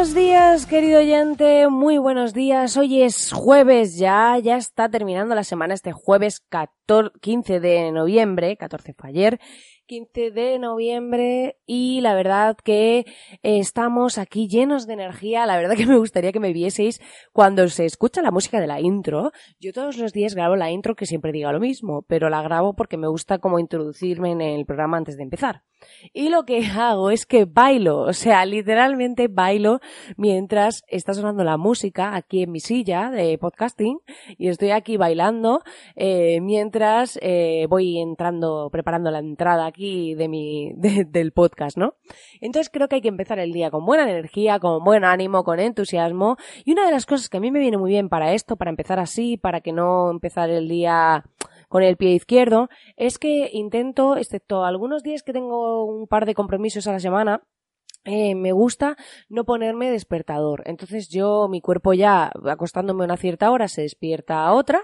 buenos días, querido oyente, muy buenos días. Hoy es jueves ya, ya está terminando la semana este jueves 14, 15 de noviembre, 14 fue ayer, 15 de noviembre y la verdad que estamos aquí llenos de energía. La verdad que me gustaría que me vieseis cuando se escucha la música de la intro. Yo todos los días grabo la intro que siempre diga lo mismo, pero la grabo porque me gusta como introducirme en el programa antes de empezar. Y lo que hago es que bailo, o sea, literalmente bailo mientras está sonando la música aquí en mi silla de podcasting y estoy aquí bailando eh, mientras eh, voy entrando, preparando la entrada aquí de mi, del podcast, ¿no? Entonces creo que hay que empezar el día con buena energía, con buen ánimo, con entusiasmo y una de las cosas que a mí me viene muy bien para esto, para empezar así, para que no empezar el día con el pie izquierdo, es que intento, excepto algunos días que tengo un par de compromisos a la semana, eh, me gusta no ponerme despertador. Entonces yo, mi cuerpo ya acostándome a una cierta hora se despierta a otra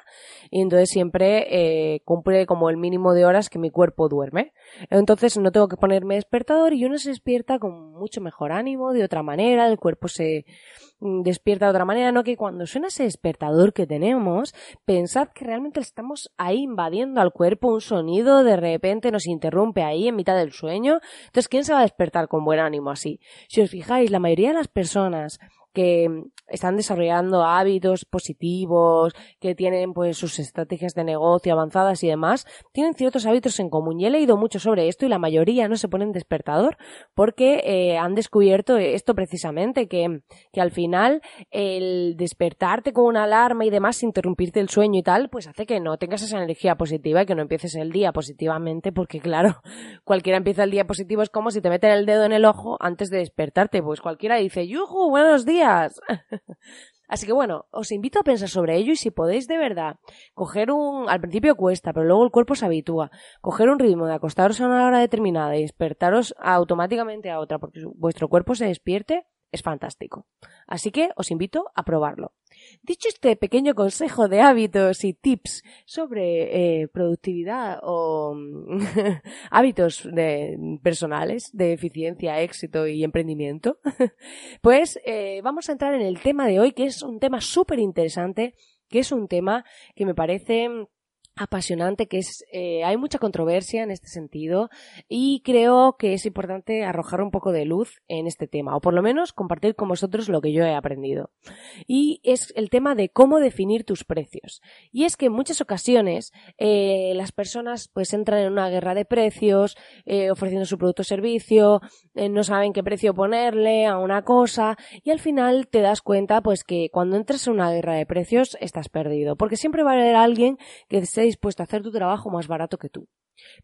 y entonces siempre eh, cumple como el mínimo de horas que mi cuerpo duerme. Entonces no tengo que ponerme despertador y uno se despierta con mucho mejor ánimo, de otra manera, el cuerpo se, Mm, despierta de otra manera, no que cuando suena ese despertador que tenemos, pensad que realmente estamos ahí invadiendo al cuerpo un sonido, de repente nos interrumpe ahí en mitad del sueño. Entonces, ¿quién se va a despertar con buen ánimo así? Si os fijáis, la mayoría de las personas que están desarrollando hábitos positivos, que tienen pues sus estrategias de negocio avanzadas y demás, tienen ciertos hábitos en común. Y he leído mucho sobre esto y la mayoría no se ponen despertador porque eh, han descubierto esto precisamente, que, que al final el despertarte con una alarma y demás, interrumpirte el sueño y tal, pues hace que no tengas esa energía positiva y que no empieces el día positivamente porque claro, cualquiera empieza el día positivo es como si te meten el dedo en el ojo antes de despertarte, pues cualquiera dice, ¡yuju! ¡Buenos días! Así que bueno, os invito a pensar sobre ello y si podéis de verdad coger un... Al principio cuesta, pero luego el cuerpo se habitúa. Coger un ritmo de acostaros a una hora determinada y despertaros automáticamente a otra porque vuestro cuerpo se despierte, es fantástico. Así que os invito a probarlo. Dicho este pequeño consejo de hábitos y tips sobre eh, productividad o hábitos personales de eficiencia, éxito y emprendimiento, pues eh, vamos a entrar en el tema de hoy, que es un tema súper interesante, que es un tema que me parece apasionante que es eh, hay mucha controversia en este sentido y creo que es importante arrojar un poco de luz en este tema o por lo menos compartir con vosotros lo que yo he aprendido. Y es el tema de cómo definir tus precios. Y es que en muchas ocasiones eh, las personas pues entran en una guerra de precios eh, ofreciendo su producto o servicio no saben qué precio ponerle a una cosa y al final te das cuenta pues que cuando entras en una guerra de precios estás perdido. Porque siempre va a haber alguien que se dispuesto a hacer tu trabajo más barato que tú.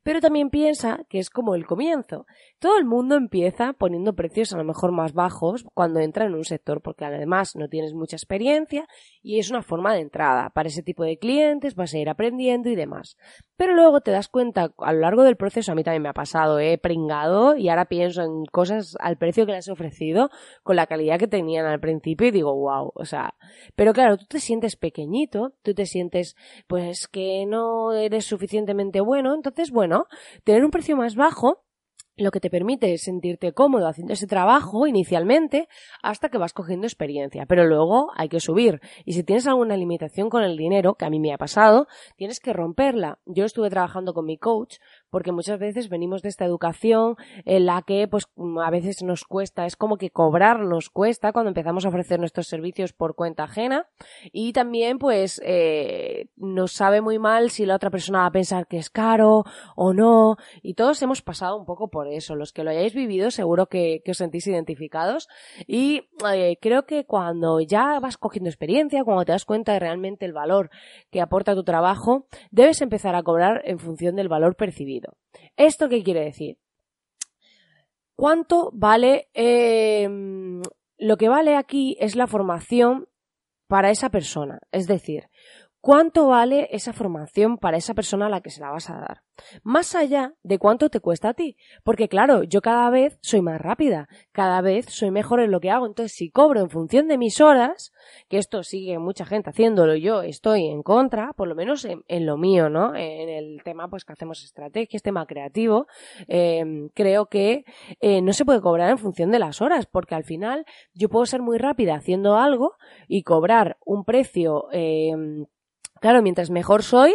Pero también piensa que es como el comienzo. Todo el mundo empieza poniendo precios a lo mejor más bajos cuando entra en un sector, porque además no tienes mucha experiencia y es una forma de entrada. Para ese tipo de clientes vas a ir aprendiendo y demás. Pero luego te das cuenta a lo largo del proceso, a mí también me ha pasado, he pringado y ahora pienso en cosas al precio que les he ofrecido con la calidad que tenían al principio y digo, wow, o sea, pero claro, tú te sientes pequeñito, tú te sientes pues que no eres suficientemente bueno, entonces bueno, tener un precio más bajo lo que te permite es sentirte cómodo haciendo ese trabajo inicialmente hasta que vas cogiendo experiencia, pero luego hay que subir y si tienes alguna limitación con el dinero, que a mí me ha pasado, tienes que romperla. Yo estuve trabajando con mi coach porque muchas veces venimos de esta educación en la que pues a veces nos cuesta, es como que cobrar nos cuesta cuando empezamos a ofrecer nuestros servicios por cuenta ajena y también pues eh, nos sabe muy mal si la otra persona va a pensar que es caro o no y todos hemos pasado un poco por eso, los que lo hayáis vivido seguro que, os sentís identificados y eh, creo que cuando ya vas cogiendo experiencia, cuando te das cuenta de realmente el valor que aporta tu trabajo, debes empezar a cobrar en función del valor percibido. ¿Esto qué quiere decir? ¿Cuánto vale? Em, lo que vale aquí es la formación para esa persona. Es decir, cuánto vale esa formación para esa persona a la que se la vas a dar. Más allá de cuánto te cuesta a ti. Porque claro, yo cada vez soy más rápida, cada vez soy mejor en lo que hago. Entonces, si cobro en función de mis horas, que esto sigue mucha gente haciéndolo, yo estoy en contra, por lo menos en, lo mío, ¿no? En el tema, pues que hacemos estrategias, tema creativo, em, creo que eh, no se puede cobrar en función de las horas, porque al final yo puedo ser muy rápida haciendo algo y cobrar un precio em, Claro, mientras mejor soy,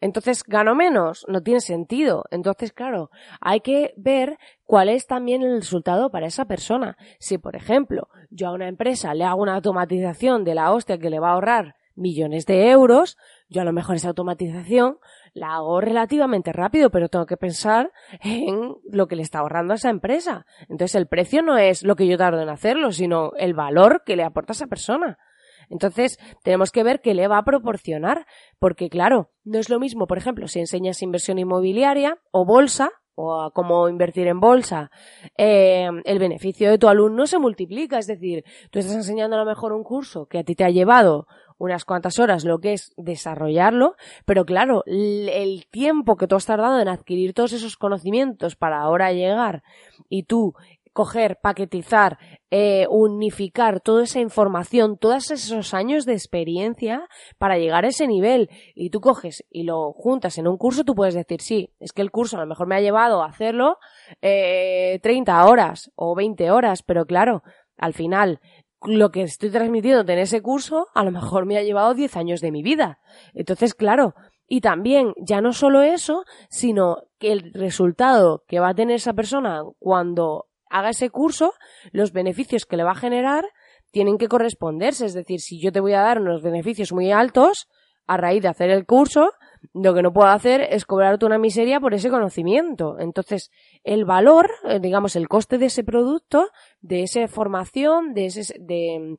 entonces gano menos, no tiene sentido. Entonces, claro, hay que ver cuál es también el resultado para esa persona. Si, por ejemplo, yo a una empresa le hago una automatización de la hostia que le va a ahorrar millones de euros, yo a lo mejor esa automatización la hago relativamente rápido, pero tengo que pensar en lo que le está ahorrando a esa empresa. Entonces el precio no es lo que yo tardo en hacerlo, sino el valor que le aporta a esa persona. Entonces, tenemos que ver qué le va a proporcionar, porque claro, no es lo mismo, por ejemplo, si enseñas inversión inmobiliaria o bolsa, o cómo invertir en bolsa, eh, el beneficio de tu alumno se multiplica. Es decir, tú estás enseñando a lo mejor un curso que a ti te ha llevado unas cuantas horas lo que es desarrollarlo, pero claro, el tiempo que tú has tardado en adquirir todos esos conocimientos para ahora llegar y tú coger, paquetizar, eh, unificar toda esa información, todos esos años de experiencia para llegar a ese nivel. Y tú coges y lo juntas en un curso, tú puedes decir, sí, es que el curso a lo mejor me ha llevado a hacerlo eh, 30 horas o 20 horas, pero claro, al final lo que estoy transmitiendo en ese curso a lo mejor me ha llevado 10 años de mi vida. Entonces, claro, y también, ya no solo eso, sino que el resultado que va a tener esa persona cuando haga ese curso, los beneficios que le va a generar tienen que corresponderse. Es decir, si yo te voy a dar unos beneficios muy altos a raíz de hacer el curso, lo que no puedo hacer es cobrarte una miseria por ese conocimiento. Entonces, el valor, eh, digamos, el coste de ese producto, de esa formación, de ese, de,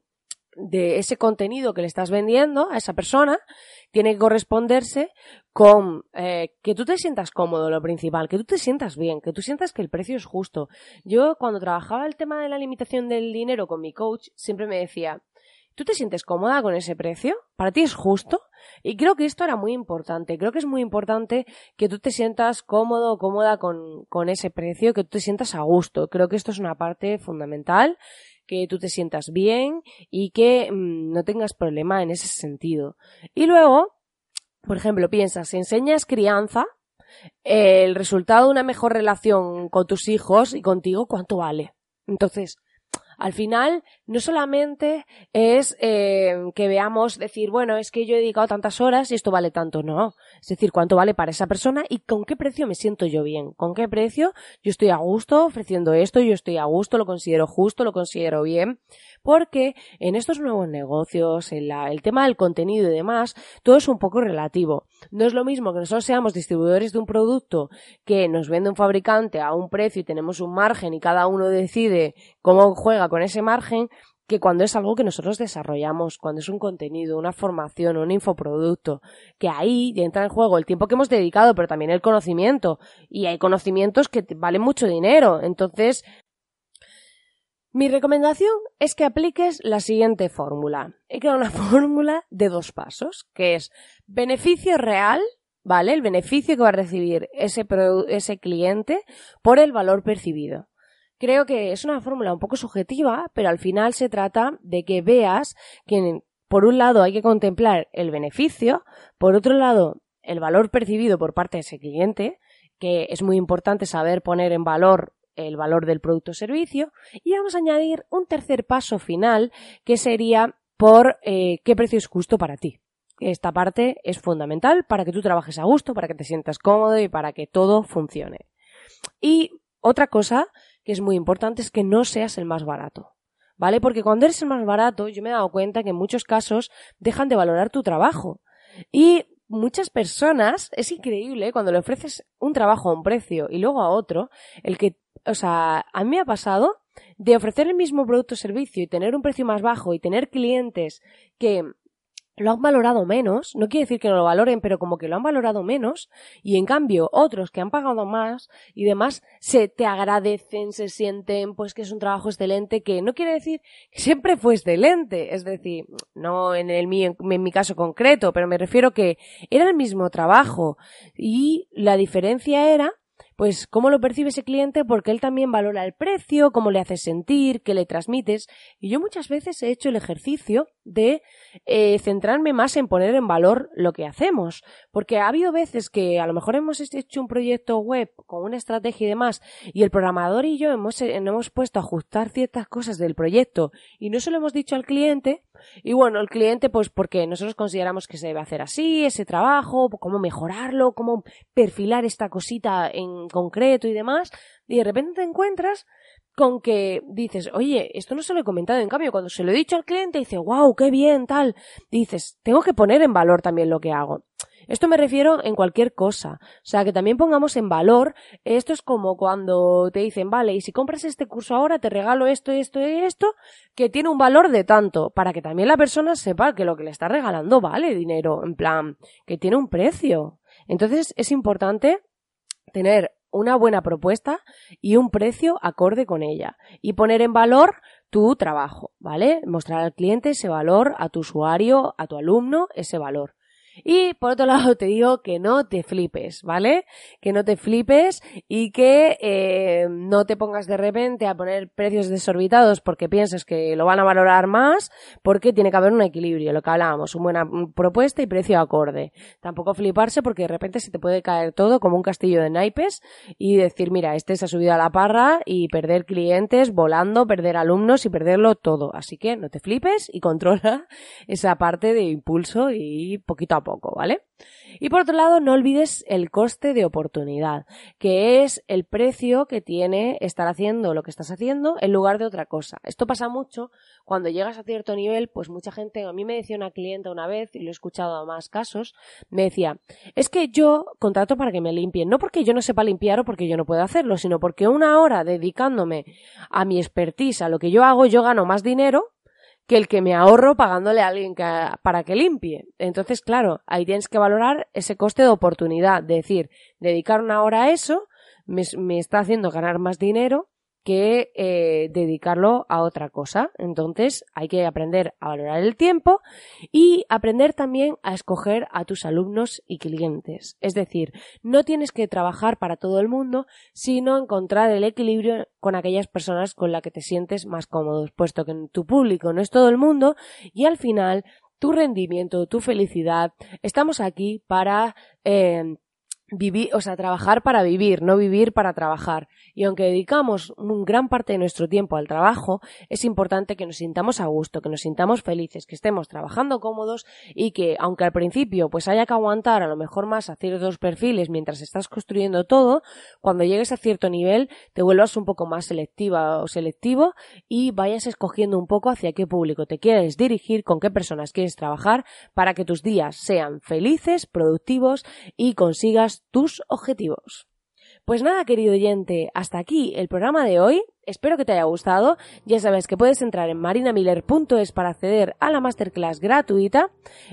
de ese contenido que le estás vendiendo a esa persona tiene que corresponderse con eh, que tú te sientas cómodo, lo principal, que tú te sientas bien, que tú sientas que el precio es justo. Yo cuando trabajaba el tema de la limitación del dinero con mi coach, siempre me decía, ¿tú te sientes cómoda con ese precio? ¿Para ti es justo? Y creo que esto era muy importante. Creo que es muy importante que tú te sientas cómodo o cómoda con, con ese precio, que tú te sientas a gusto. Creo que esto es una parte fundamental que tú te sientas bien y que mm, no tengas problema en ese sentido. Y luego, por ejemplo, piensas, si enseñas crianza, el resultado de una mejor relación con tus hijos y contigo, ¿cuánto vale? Entonces, al final, no solamente es eh, que veamos decir, bueno, es que yo he dedicado tantas horas y esto vale tanto, no. Es decir, cuánto vale para esa persona y con qué precio me siento yo bien, con qué precio yo estoy a gusto ofreciendo esto, yo estoy a gusto, lo considero justo, lo considero bien porque en estos nuevos negocios, en la, el tema del contenido y demás, todo es un poco relativo. No es lo mismo que nosotros seamos distribuidores de un producto que nos vende un fabricante a un precio y tenemos un margen y cada uno decide cómo juega con ese margen, que cuando es algo que nosotros desarrollamos, cuando es un contenido, una formación, un infoproducto, que ahí entra en juego el tiempo que hemos dedicado, pero también el conocimiento. Y hay conocimientos que valen mucho dinero. Entonces, mi recomendación es que apliques la siguiente fórmula. He creado una fórmula de dos pasos, que es beneficio real, ¿vale? El beneficio que va a recibir ese, ese cliente por el valor percibido. Creo que es una fórmula un poco subjetiva, pero al final se trata de que veas que por un lado hay que contemplar el beneficio, por otro lado el valor percibido por parte de ese cliente, que es muy importante saber poner en valor el valor del producto o servicio y vamos a añadir un tercer paso final que sería por eh, qué precio es justo para ti. Esta parte es fundamental para que tú trabajes a gusto, para que te sientas cómodo y para que todo funcione. Y otra cosa que es muy importante es que no seas el más barato. ¿Vale? Porque cuando eres el más barato, yo me he dado cuenta que en muchos casos dejan de valorar tu trabajo. Y muchas personas, es increíble cuando le ofreces un trabajo a un precio y luego a otro, el que o sea, a mí me ha pasado de ofrecer el mismo producto o servicio y tener un precio más bajo y tener clientes que lo han valorado menos, no quiere decir que no lo valoren, pero como que lo han valorado menos, y en cambio otros que han pagado más y demás se te agradecen, se sienten pues que es un trabajo excelente, que no quiere decir que siempre fue excelente, es decir, no en el en, en mi caso concreto, pero me refiero que era el mismo trabajo. Y la diferencia era pues cómo lo percibe ese cliente porque él también valora el precio, cómo le haces sentir, qué le transmites. Y yo muchas veces he hecho el ejercicio de eh, centrarme más en poner en valor lo que hacemos. Porque ha habido veces que a lo mejor hemos hecho un proyecto web con una estrategia y demás y el programador y yo hemos, eh, hemos puesto a ajustar ciertas cosas del proyecto y no se lo hemos dicho al cliente. Y bueno, el cliente pues porque nosotros consideramos que se debe hacer así, ese trabajo, cómo mejorarlo, cómo perfilar esta cosita en concreto y demás. Y de repente te encuentras con que dices, oye, esto no se lo he comentado, en cambio, cuando se lo he dicho al cliente, dice, wow, qué bien, tal, dices, tengo que poner en valor también lo que hago. Esto me refiero en cualquier cosa. O sea, que también pongamos en valor. Esto es como cuando te dicen, vale, y si compras este curso ahora, te regalo esto, esto y esto, que tiene un valor de tanto, para que también la persona sepa que lo que le está regalando vale dinero, en plan, que tiene un precio. Entonces, es importante tener una buena propuesta y un precio acorde con ella. Y poner en valor tu trabajo, ¿vale? Mostrar al cliente ese valor, a tu usuario, a tu alumno, ese valor. Y por otro lado te digo que no te flipes, ¿vale? Que no te flipes y que eh, no te pongas de repente a poner precios desorbitados porque piensas que lo van a valorar más, porque tiene que haber un equilibrio, lo que hablábamos, una buena propuesta y precio acorde. Tampoco fliparse porque de repente se te puede caer todo como un castillo de naipes y decir, mira, este se ha subido a la parra y perder clientes volando, perder alumnos y perderlo todo. Así que no te flipes y controla esa parte de impulso y poquito a poco, ¿vale? Y por otro lado, no olvides el coste de oportunidad, que es el precio que tiene estar haciendo lo que estás haciendo en lugar de otra cosa. Esto pasa mucho cuando llegas a cierto nivel, pues mucha gente, a mí me decía una clienta una vez, y lo he escuchado a más casos, me decía, es que yo contrato para que me limpien, no porque yo no sepa limpiar o porque yo no puedo hacerlo, sino porque una hora dedicándome a mi expertise, a lo que yo hago, yo gano más dinero que el que me ahorro pagándole a alguien para que limpie. Entonces, claro, ahí tienes que valorar ese coste de oportunidad, de decir, dedicar una hora a eso me, me está haciendo ganar más dinero que eh, dedicarlo a otra cosa. Entonces hay que aprender a valorar el tiempo y aprender también a escoger a tus alumnos y clientes. Es decir, no tienes que trabajar para todo el mundo, sino encontrar el equilibrio con aquellas personas con las que te sientes más cómodos, puesto que tu público no es todo el mundo y al final tu rendimiento, tu felicidad, estamos aquí para eh, vivir, o sea, trabajar para vivir, no vivir para trabajar. Y aunque dedicamos un gran parte de nuestro tiempo al trabajo, es importante que nos sintamos a gusto, que nos sintamos felices, que estemos trabajando cómodos y que, aunque al principio pues haya que aguantar a lo mejor más a ciertos perfiles mientras estás construyendo todo, cuando llegues a cierto nivel te vuelvas un poco más selectiva o selectivo y vayas escogiendo un poco hacia qué público te quieres dirigir, con qué personas quieres trabajar para que tus días sean felices, productivos y consigas tus objetivos. Pues nada, querido oyente, hasta aquí el programa de hoy. Espero que te haya gustado. Ya sabes que puedes entrar en marinamiller.es para acceder a la masterclass gratuita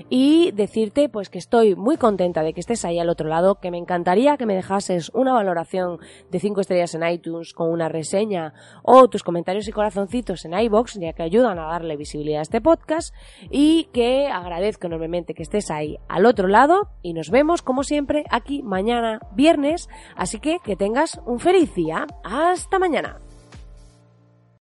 y decirte pues que estoy muy contenta de que estés ahí al otro lado, que me encantaría que me dejases una valoración de 5 estrellas en iTunes con una reseña o tus comentarios y corazoncitos en iBox, ya que ayudan a darle visibilidad a este podcast y que agradezco enormemente que estés ahí al otro lado y nos vemos como siempre aquí mañana viernes, así que que tengas un feliz día. Hasta mañana.